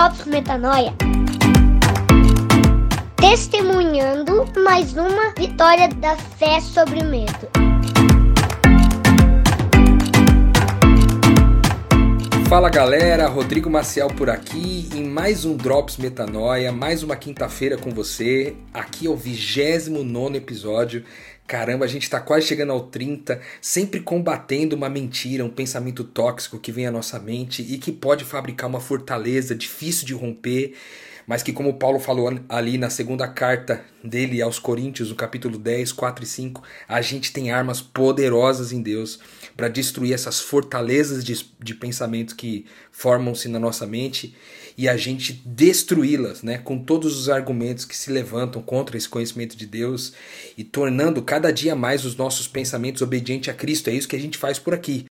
Drops Metanoia. Testemunhando mais uma vitória da fé sobre o medo. Fala galera, Rodrigo Maciel por aqui em mais um Drops Metanoia, mais uma quinta-feira com você. Aqui é o 29 episódio. Caramba, a gente está quase chegando ao 30, sempre combatendo uma mentira, um pensamento tóxico que vem à nossa mente e que pode fabricar uma fortaleza difícil de romper mas que, como Paulo falou ali na segunda carta dele aos Coríntios, no capítulo 10, 4 e 5, a gente tem armas poderosas em Deus para destruir essas fortalezas de, de pensamentos que formam-se na nossa mente e a gente destruí-las, né, com todos os argumentos que se levantam contra esse conhecimento de Deus e tornando cada dia mais os nossos pensamentos obedientes a Cristo. É isso que a gente faz por aqui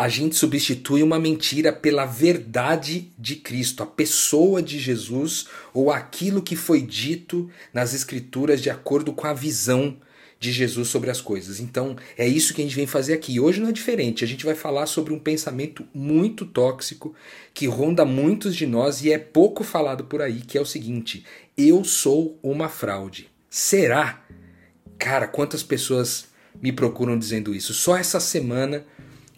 a gente substitui uma mentira pela verdade de Cristo, a pessoa de Jesus ou aquilo que foi dito nas Escrituras de acordo com a visão de Jesus sobre as coisas. Então é isso que a gente vem fazer aqui. Hoje não é diferente, a gente vai falar sobre um pensamento muito tóxico que ronda muitos de nós e é pouco falado por aí, que é o seguinte: eu sou uma fraude. Será? Cara, quantas pessoas me procuram dizendo isso? Só essa semana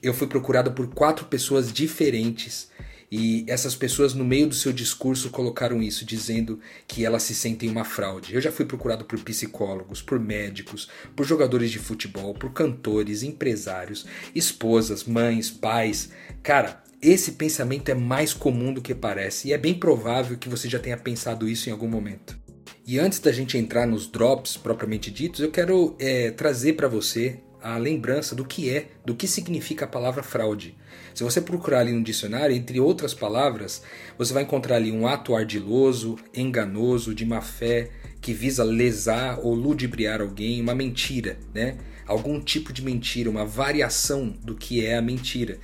eu fui procurado por quatro pessoas diferentes e essas pessoas, no meio do seu discurso, colocaram isso, dizendo que elas se sentem uma fraude. Eu já fui procurado por psicólogos, por médicos, por jogadores de futebol, por cantores, empresários, esposas, mães, pais. Cara, esse pensamento é mais comum do que parece e é bem provável que você já tenha pensado isso em algum momento. E antes da gente entrar nos drops propriamente ditos, eu quero é, trazer para você a lembrança do que é, do que significa a palavra fraude. Se você procurar ali no dicionário, entre outras palavras, você vai encontrar ali um ato ardiloso, enganoso, de má fé, que visa lesar ou ludibriar alguém, uma mentira, né? Algum tipo de mentira, uma variação do que é a mentira.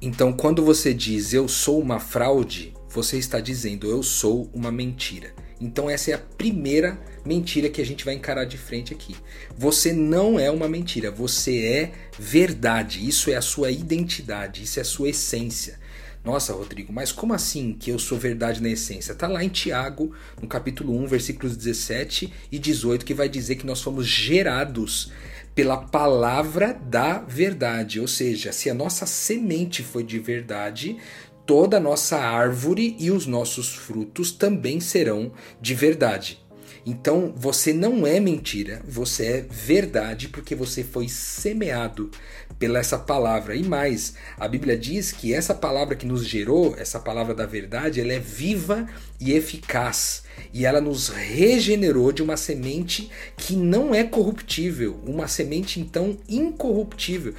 Então, quando você diz eu sou uma fraude, você está dizendo eu sou uma mentira. Então essa é a primeira mentira que a gente vai encarar de frente aqui. Você não é uma mentira, você é verdade. Isso é a sua identidade, isso é a sua essência. Nossa, Rodrigo, mas como assim que eu sou verdade na essência? Está lá em Tiago, no capítulo 1, versículos 17 e 18, que vai dizer que nós fomos gerados pela palavra da verdade. Ou seja, se a nossa semente foi de verdade, toda a nossa árvore e os nossos frutos também serão de verdade. Então você não é mentira, você é verdade porque você foi semeado pela essa palavra. E mais, a Bíblia diz que essa palavra que nos gerou, essa palavra da verdade, ela é viva e eficaz. E ela nos regenerou de uma semente que não é corruptível, uma semente então incorruptível.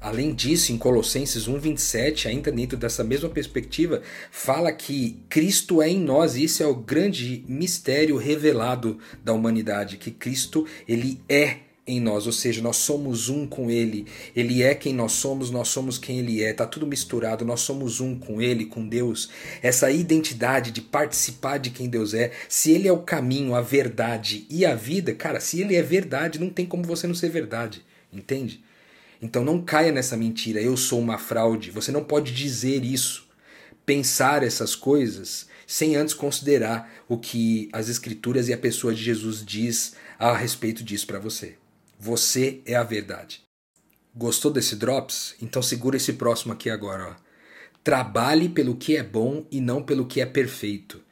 Além disso, em Colossenses 1:27, ainda dentro dessa mesma perspectiva, fala que Cristo é em nós, e isso é o grande mistério revelado da humanidade, que Cristo ele é em nós, ou seja, nós somos um com Ele, Ele é quem nós somos, nós somos quem Ele é, tá tudo misturado, nós somos um com Ele, com Deus. Essa identidade de participar de quem Deus é, se Ele é o caminho, a verdade e a vida, cara, se Ele é verdade, não tem como você não ser verdade, entende? Então não caia nessa mentira, eu sou uma fraude. Você não pode dizer isso, pensar essas coisas, sem antes considerar o que as Escrituras e a pessoa de Jesus diz a respeito disso para você. Você é a verdade. Gostou desse Drops? Então segura esse próximo aqui agora. Ó. Trabalhe pelo que é bom e não pelo que é perfeito.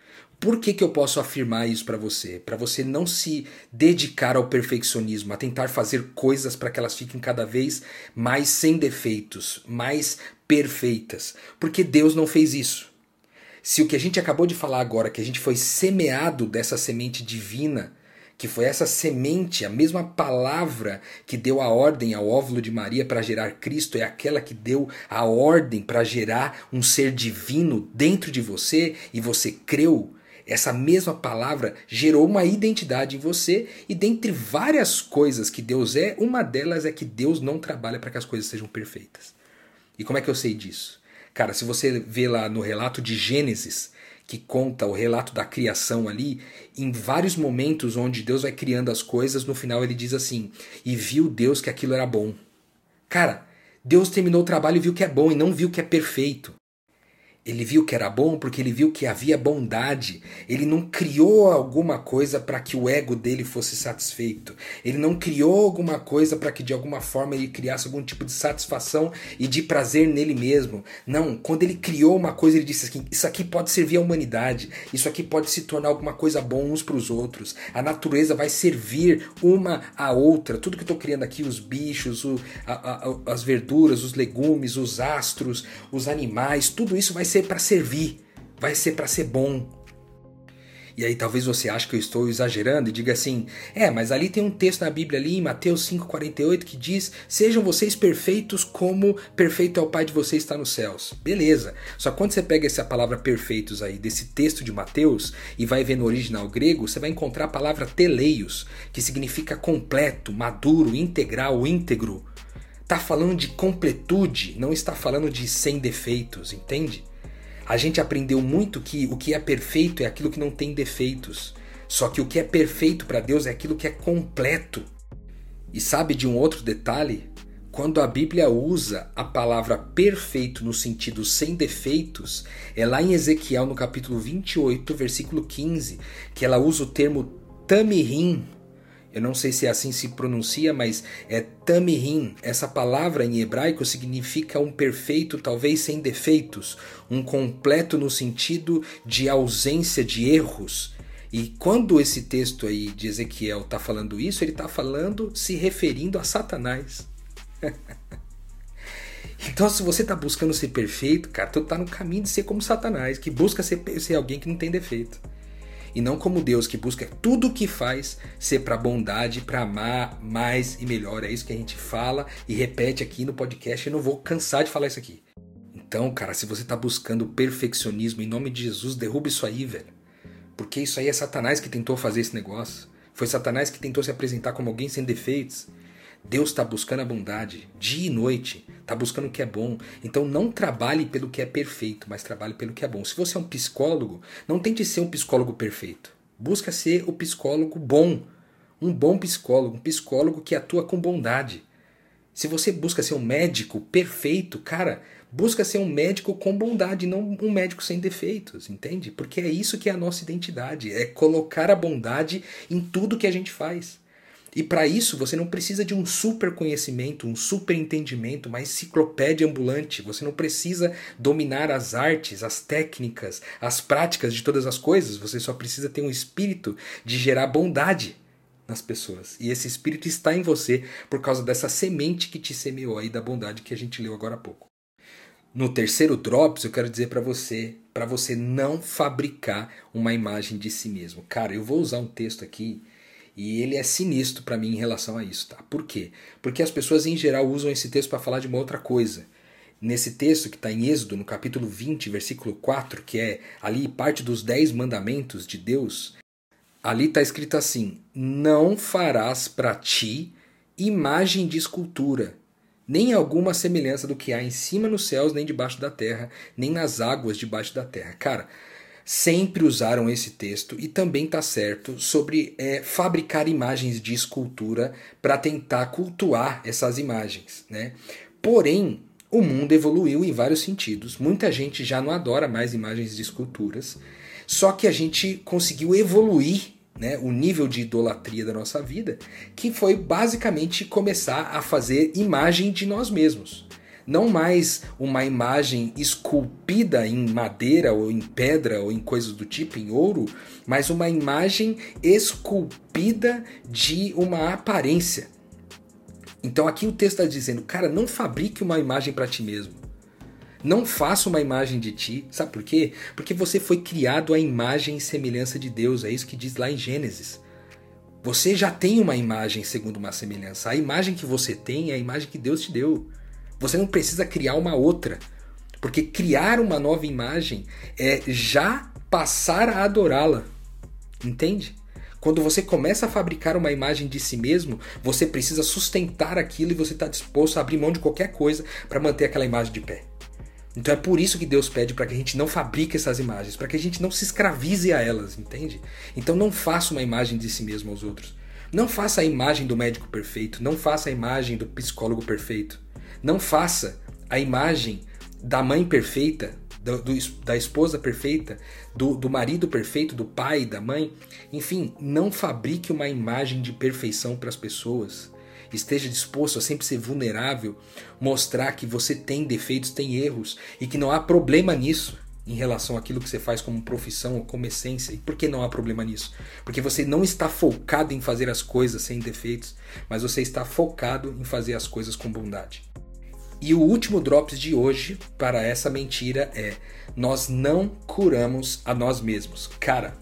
Por que, que eu posso afirmar isso para você? Para você não se dedicar ao perfeccionismo, a tentar fazer coisas para que elas fiquem cada vez mais sem defeitos, mais perfeitas. Porque Deus não fez isso. Se o que a gente acabou de falar agora, que a gente foi semeado dessa semente divina, que foi essa semente, a mesma palavra que deu a ordem ao óvulo de Maria para gerar Cristo, é aquela que deu a ordem para gerar um ser divino dentro de você e você creu essa mesma palavra gerou uma identidade em você, e dentre várias coisas que Deus é, uma delas é que Deus não trabalha para que as coisas sejam perfeitas. E como é que eu sei disso? Cara, se você vê lá no relato de Gênesis, que conta o relato da criação ali, em vários momentos onde Deus vai criando as coisas, no final ele diz assim: E viu Deus que aquilo era bom. Cara, Deus terminou o trabalho e viu que é bom e não viu que é perfeito. Ele viu que era bom porque ele viu que havia bondade. Ele não criou alguma coisa para que o ego dele fosse satisfeito. Ele não criou alguma coisa para que de alguma forma ele criasse algum tipo de satisfação e de prazer nele mesmo. Não, quando ele criou uma coisa, ele disse assim: Isso aqui pode servir à humanidade. Isso aqui pode se tornar alguma coisa bom uns para os outros. A natureza vai servir uma à outra. Tudo que eu estou criando aqui, os bichos, o, a, a, as verduras, os legumes, os astros, os animais, tudo isso vai ser ser para servir, vai ser para ser bom. E aí talvez você ache que eu estou exagerando e diga assim: "É, mas ali tem um texto na Bíblia ali em Mateus 5:48 que diz: "Sejam vocês perfeitos como perfeito é o Pai de vocês está nos céus". Beleza. Só quando você pega essa palavra perfeitos aí desse texto de Mateus e vai ver no original grego, você vai encontrar a palavra teleios, que significa completo, maduro, integral, íntegro. Tá falando de completude, não está falando de sem defeitos, entende? A gente aprendeu muito que o que é perfeito é aquilo que não tem defeitos. Só que o que é perfeito para Deus é aquilo que é completo. E sabe de um outro detalhe? Quando a Bíblia usa a palavra perfeito no sentido sem defeitos, é lá em Ezequiel no capítulo 28, versículo 15, que ela usa o termo tamirim, eu não sei se é assim se pronuncia, mas é tamirim. Essa palavra em hebraico significa um perfeito, talvez sem defeitos, um completo no sentido de ausência de erros. E quando esse texto aí de Ezequiel está falando isso, ele está falando se referindo a Satanás. então, se você está buscando ser perfeito, cara, tu está no caminho de ser como Satanás, que busca ser, ser alguém que não tem defeito e não como Deus que busca tudo o que faz ser para bondade, para amar mais e melhor. É isso que a gente fala e repete aqui no podcast. Eu não vou cansar de falar isso aqui. Então, cara, se você está buscando perfeccionismo, em nome de Jesus, derruba isso aí, velho. Porque isso aí é Satanás que tentou fazer esse negócio. Foi Satanás que tentou se apresentar como alguém sem defeitos. Deus está buscando a bondade dia e noite, está buscando o que é bom. Então não trabalhe pelo que é perfeito, mas trabalhe pelo que é bom. Se você é um psicólogo, não tente ser um psicólogo perfeito. Busca ser o psicólogo bom, um bom psicólogo, um psicólogo que atua com bondade. Se você busca ser um médico perfeito, cara, busca ser um médico com bondade, não um médico sem defeitos, entende? Porque é isso que é a nossa identidade, é colocar a bondade em tudo que a gente faz. E para isso você não precisa de um super conhecimento, um super entendimento, uma enciclopédia ambulante. Você não precisa dominar as artes, as técnicas, as práticas de todas as coisas. Você só precisa ter um espírito de gerar bondade nas pessoas. E esse espírito está em você por causa dessa semente que te semeou aí da bondade que a gente leu agora há pouco. No terceiro drops, eu quero dizer para você, para você não fabricar uma imagem de si mesmo. Cara, eu vou usar um texto aqui e ele é sinistro para mim em relação a isso, tá? Por quê? Porque as pessoas em geral usam esse texto para falar de uma outra coisa. Nesse texto que está em Êxodo, no capítulo 20, versículo 4, que é ali parte dos dez mandamentos de Deus, ali está escrito assim: Não farás para ti imagem de escultura, nem alguma semelhança do que há em cima nos céus, nem debaixo da terra, nem nas águas debaixo da terra. Cara, sempre usaram esse texto e também está certo sobre é, fabricar imagens de escultura para tentar cultuar essas imagens. Né? Porém, o mundo evoluiu em vários sentidos. Muita gente já não adora mais imagens de esculturas, só que a gente conseguiu evoluir né, o nível de idolatria da nossa vida, que foi basicamente começar a fazer imagem de nós mesmos não mais uma imagem esculpida em madeira ou em pedra ou em coisas do tipo, em ouro, mas uma imagem esculpida de uma aparência. Então aqui o texto está dizendo, cara, não fabrique uma imagem para ti mesmo. Não faça uma imagem de ti. Sabe por quê? Porque você foi criado à imagem e semelhança de Deus. É isso que diz lá em Gênesis. Você já tem uma imagem segundo uma semelhança. A imagem que você tem é a imagem que Deus te deu. Você não precisa criar uma outra. Porque criar uma nova imagem é já passar a adorá-la. Entende? Quando você começa a fabricar uma imagem de si mesmo, você precisa sustentar aquilo e você está disposto a abrir mão de qualquer coisa para manter aquela imagem de pé. Então é por isso que Deus pede para que a gente não fabrique essas imagens, para que a gente não se escravize a elas, entende? Então não faça uma imagem de si mesmo aos outros. Não faça a imagem do médico perfeito, não faça a imagem do psicólogo perfeito. Não faça a imagem da mãe perfeita, do, do, da esposa perfeita, do, do marido perfeito, do pai, da mãe. Enfim, não fabrique uma imagem de perfeição para as pessoas. Esteja disposto a sempre ser vulnerável, mostrar que você tem defeitos, tem erros e que não há problema nisso em relação àquilo que você faz como profissão ou como essência. E por que não há problema nisso? Porque você não está focado em fazer as coisas sem defeitos, mas você está focado em fazer as coisas com bondade. E o último drops de hoje para essa mentira é: nós não curamos a nós mesmos. Cara,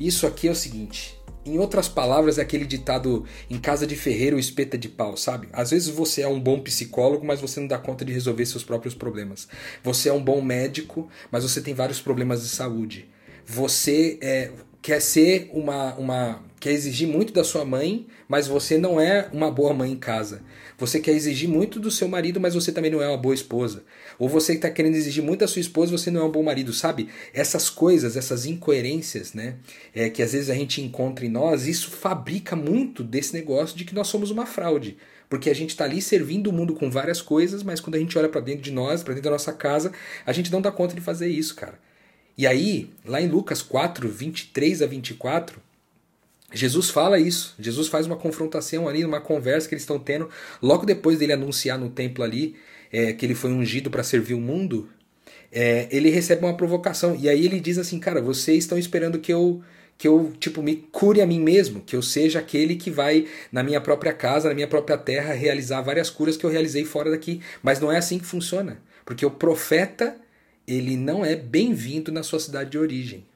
isso aqui é o seguinte. Em outras palavras, é aquele ditado em casa de ferreiro espeta de pau, sabe? Às vezes você é um bom psicólogo, mas você não dá conta de resolver seus próprios problemas. Você é um bom médico, mas você tem vários problemas de saúde. Você é, quer ser uma, uma. Quer exigir muito da sua mãe, mas você não é uma boa mãe em casa. Você quer exigir muito do seu marido, mas você também não é uma boa esposa. Ou você está querendo exigir muito da sua esposa, você não é um bom marido, sabe? Essas coisas, essas incoerências, né? É, que às vezes a gente encontra em nós, isso fabrica muito desse negócio de que nós somos uma fraude. Porque a gente está ali servindo o mundo com várias coisas, mas quando a gente olha para dentro de nós, para dentro da nossa casa, a gente não dá conta de fazer isso, cara. E aí, lá em Lucas 4, 23 a 24, Jesus fala isso. Jesus faz uma confrontação ali, uma conversa que eles estão tendo. Logo depois dele anunciar no templo ali é, que ele foi ungido para servir o mundo, é, ele recebe uma provocação. E aí ele diz assim: Cara, vocês estão esperando que eu que eu tipo me cure a mim mesmo, que eu seja aquele que vai na minha própria casa, na minha própria terra realizar várias curas que eu realizei fora daqui, mas não é assim que funciona, porque o profeta ele não é bem-vindo na sua cidade de origem.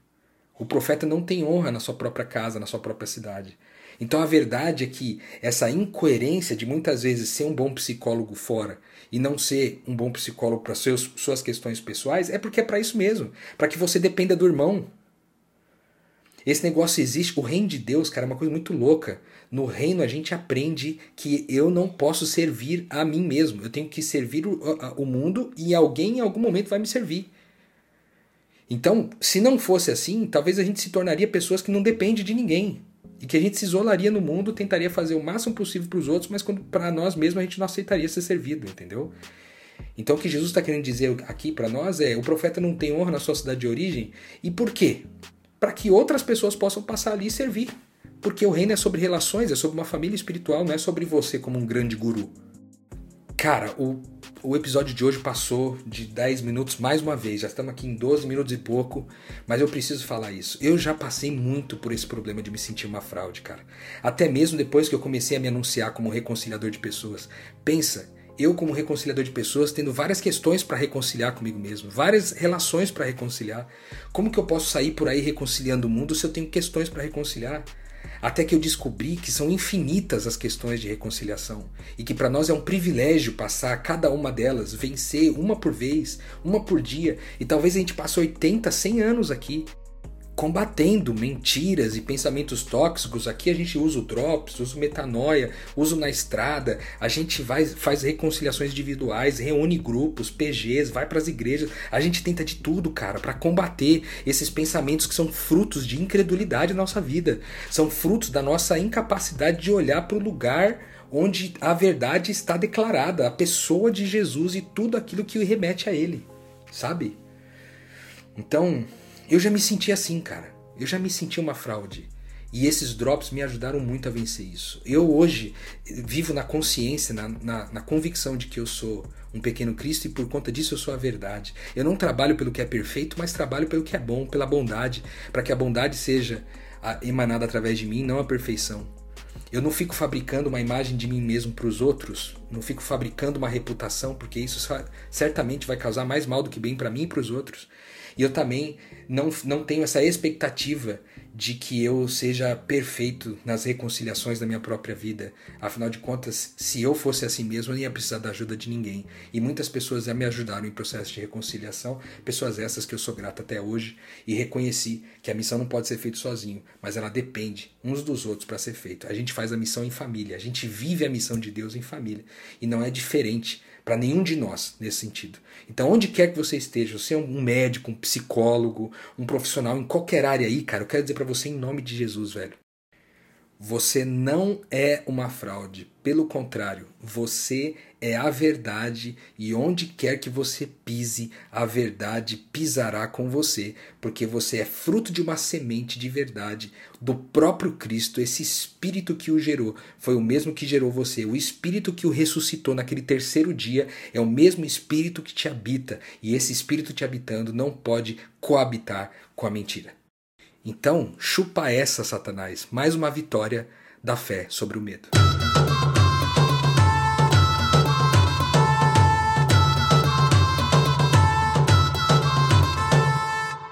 O profeta não tem honra na sua própria casa, na sua própria cidade. Então a verdade é que essa incoerência de muitas vezes ser um bom psicólogo fora e não ser um bom psicólogo para suas questões pessoais é porque é para isso mesmo, para que você dependa do irmão. Esse negócio existe, o reino de Deus, cara, é uma coisa muito louca. No reino a gente aprende que eu não posso servir a mim mesmo. Eu tenho que servir o, o mundo e alguém em algum momento vai me servir. Então, se não fosse assim, talvez a gente se tornaria pessoas que não dependem de ninguém. E que a gente se isolaria no mundo, tentaria fazer o máximo possível para os outros, mas para nós mesmos a gente não aceitaria ser servido, entendeu? Então o que Jesus está querendo dizer aqui para nós é: o profeta não tem honra na sua cidade de origem. E por quê? Para que outras pessoas possam passar ali e servir. Porque o reino é sobre relações, é sobre uma família espiritual, não é sobre você como um grande guru. Cara, o o episódio de hoje passou de 10 minutos mais uma vez, já estamos aqui em 12 minutos e pouco, mas eu preciso falar isso. Eu já passei muito por esse problema de me sentir uma fraude, cara. Até mesmo depois que eu comecei a me anunciar como reconciliador de pessoas. Pensa, eu como reconciliador de pessoas tendo várias questões para reconciliar comigo mesmo, várias relações para reconciliar. Como que eu posso sair por aí reconciliando o mundo se eu tenho questões para reconciliar? Até que eu descobri que são infinitas as questões de reconciliação e que para nós é um privilégio passar cada uma delas, vencer uma por vez, uma por dia, e talvez a gente passe 80, 100 anos aqui combatendo mentiras e pensamentos tóxicos. Aqui a gente usa o Drops, usa o Metanoia, usa Na Estrada, a gente vai, faz reconciliações individuais, reúne grupos, PGs, vai para as igrejas. A gente tenta de tudo, cara, para combater esses pensamentos que são frutos de incredulidade na nossa vida. São frutos da nossa incapacidade de olhar para o lugar onde a verdade está declarada, a pessoa de Jesus e tudo aquilo que remete a ele, sabe? Então, eu já me senti assim, cara. Eu já me senti uma fraude. E esses drops me ajudaram muito a vencer isso. Eu hoje vivo na consciência, na, na, na, convicção de que eu sou um pequeno Cristo e por conta disso eu sou a verdade. Eu não trabalho pelo que é perfeito, mas trabalho pelo que é bom, pela bondade, para que a bondade seja emanada através de mim, não a perfeição. Eu não fico fabricando uma imagem de mim mesmo para os outros, não fico fabricando uma reputação, porque isso certamente vai causar mais mal do que bem para mim e para os outros. E eu também não, não tenho essa expectativa de que eu seja perfeito nas reconciliações da minha própria vida. Afinal de contas, se eu fosse assim mesmo, eu não ia precisar da ajuda de ninguém. E muitas pessoas já me ajudaram em processo de reconciliação, pessoas essas que eu sou grato até hoje, e reconheci que a missão não pode ser feita sozinho, mas ela depende uns dos outros para ser feita. A gente faz a missão em família, a gente vive a missão de Deus em família, e não é diferente para nenhum de nós nesse sentido. Então, onde quer que você esteja, você é um médico, um psicólogo, um profissional em qualquer área aí, cara, eu quero dizer para você em nome de Jesus, velho. Você não é uma fraude, pelo contrário, você é a verdade e onde quer que você pise, a verdade pisará com você, porque você é fruto de uma semente de verdade do próprio Cristo, esse espírito que o gerou, foi o mesmo que gerou você, o espírito que o ressuscitou naquele terceiro dia é o mesmo espírito que te habita, e esse espírito te habitando não pode coabitar com a mentira. Então, chupa essa, Satanás, mais uma vitória da fé sobre o medo.